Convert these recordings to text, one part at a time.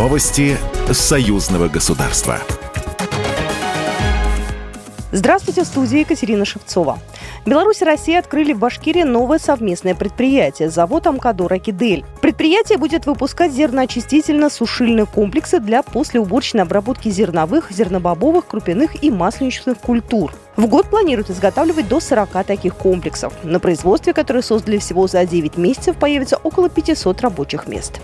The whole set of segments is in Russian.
Новости союзного государства. Здравствуйте, в студии Екатерина Шевцова. Беларусь и Россия открыли в Башкирии новое совместное предприятие – завод Амкадора Кидель. Предприятие будет выпускать зерноочистительно-сушильные комплексы для послеуборочной обработки зерновых, зернобобовых, крупяных и масленичных культур. В год планируют изготавливать до 40 таких комплексов. На производстве, которое создали всего за 9 месяцев, появится около 500 рабочих мест.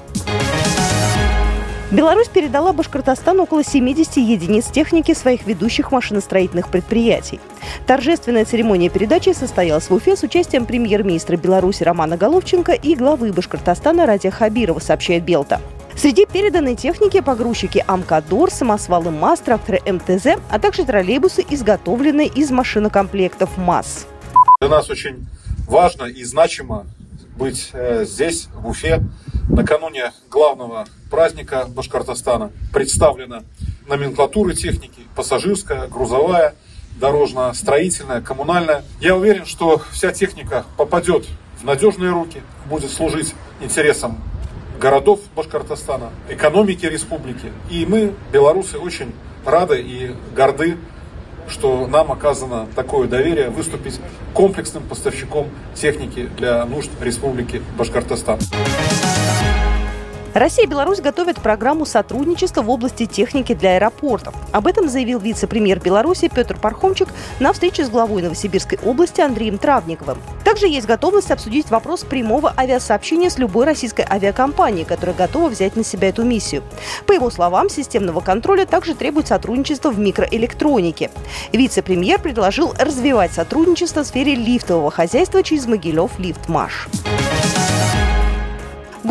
Беларусь передала Башкортостану около 70 единиц техники своих ведущих машиностроительных предприятий. Торжественная церемония передачи состоялась в Уфе с участием премьер-министра Беларуси Романа Головченко и главы Башкортостана Радия Хабирова, сообщает Белта. Среди переданной техники погрузчики «Амкадор», самосвалы МАЗ, тракторы МТЗ, а также троллейбусы, изготовленные из машинокомплектов МАЗ. Для нас очень важно и значимо быть э, здесь, в Уфе, накануне главного праздника Башкортостана. Представлена номенклатура техники, пассажирская, грузовая, дорожно-строительная, коммунальная. Я уверен, что вся техника попадет в надежные руки, будет служить интересам городов Башкортостана, экономики республики. И мы, белорусы, очень рады и горды что нам оказано такое доверие выступить комплексным поставщиком техники для нужд Республики Башкортостан. Россия и Беларусь готовят программу сотрудничества в области техники для аэропортов. Об этом заявил вице-премьер Беларуси Петр Пархомчик на встрече с главой Новосибирской области Андреем Травниковым. Также есть готовность обсудить вопрос прямого авиасообщения с любой российской авиакомпанией, которая готова взять на себя эту миссию. По его словам, системного контроля также требует сотрудничества в микроэлектронике. Вице-премьер предложил развивать сотрудничество в сфере лифтового хозяйства через Могилев Лифтмаш.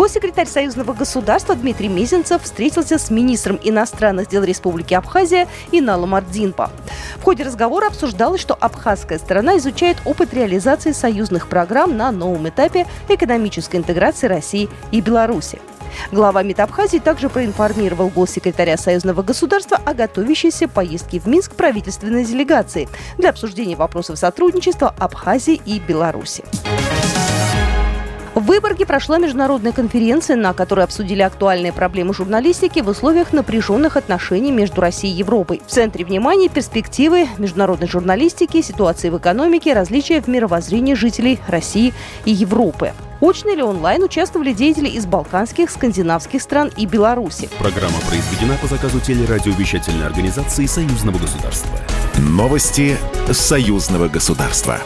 Госсекретарь Союзного государства Дмитрий Мизинцев встретился с министром иностранных дел Республики Абхазия Иналом Ардинпа. В ходе разговора обсуждалось, что абхазская сторона изучает опыт реализации союзных программ на новом этапе экономической интеграции России и Беларуси. Глава МИД Абхазии также проинформировал госсекретаря Союзного государства о готовящейся поездке в Минск правительственной делегации для обсуждения вопросов сотрудничества Абхазии и Беларуси. В Выборге прошла международная конференция, на которой обсудили актуальные проблемы журналистики в условиях напряженных отношений между Россией и Европой. В центре внимания перспективы международной журналистики, ситуации в экономике, различия в мировоззрении жителей России и Европы. Очно или онлайн участвовали деятели из балканских, скандинавских стран и Беларуси. Программа произведена по заказу телерадиовещательной организации Союзного государства. Новости Союзного государства.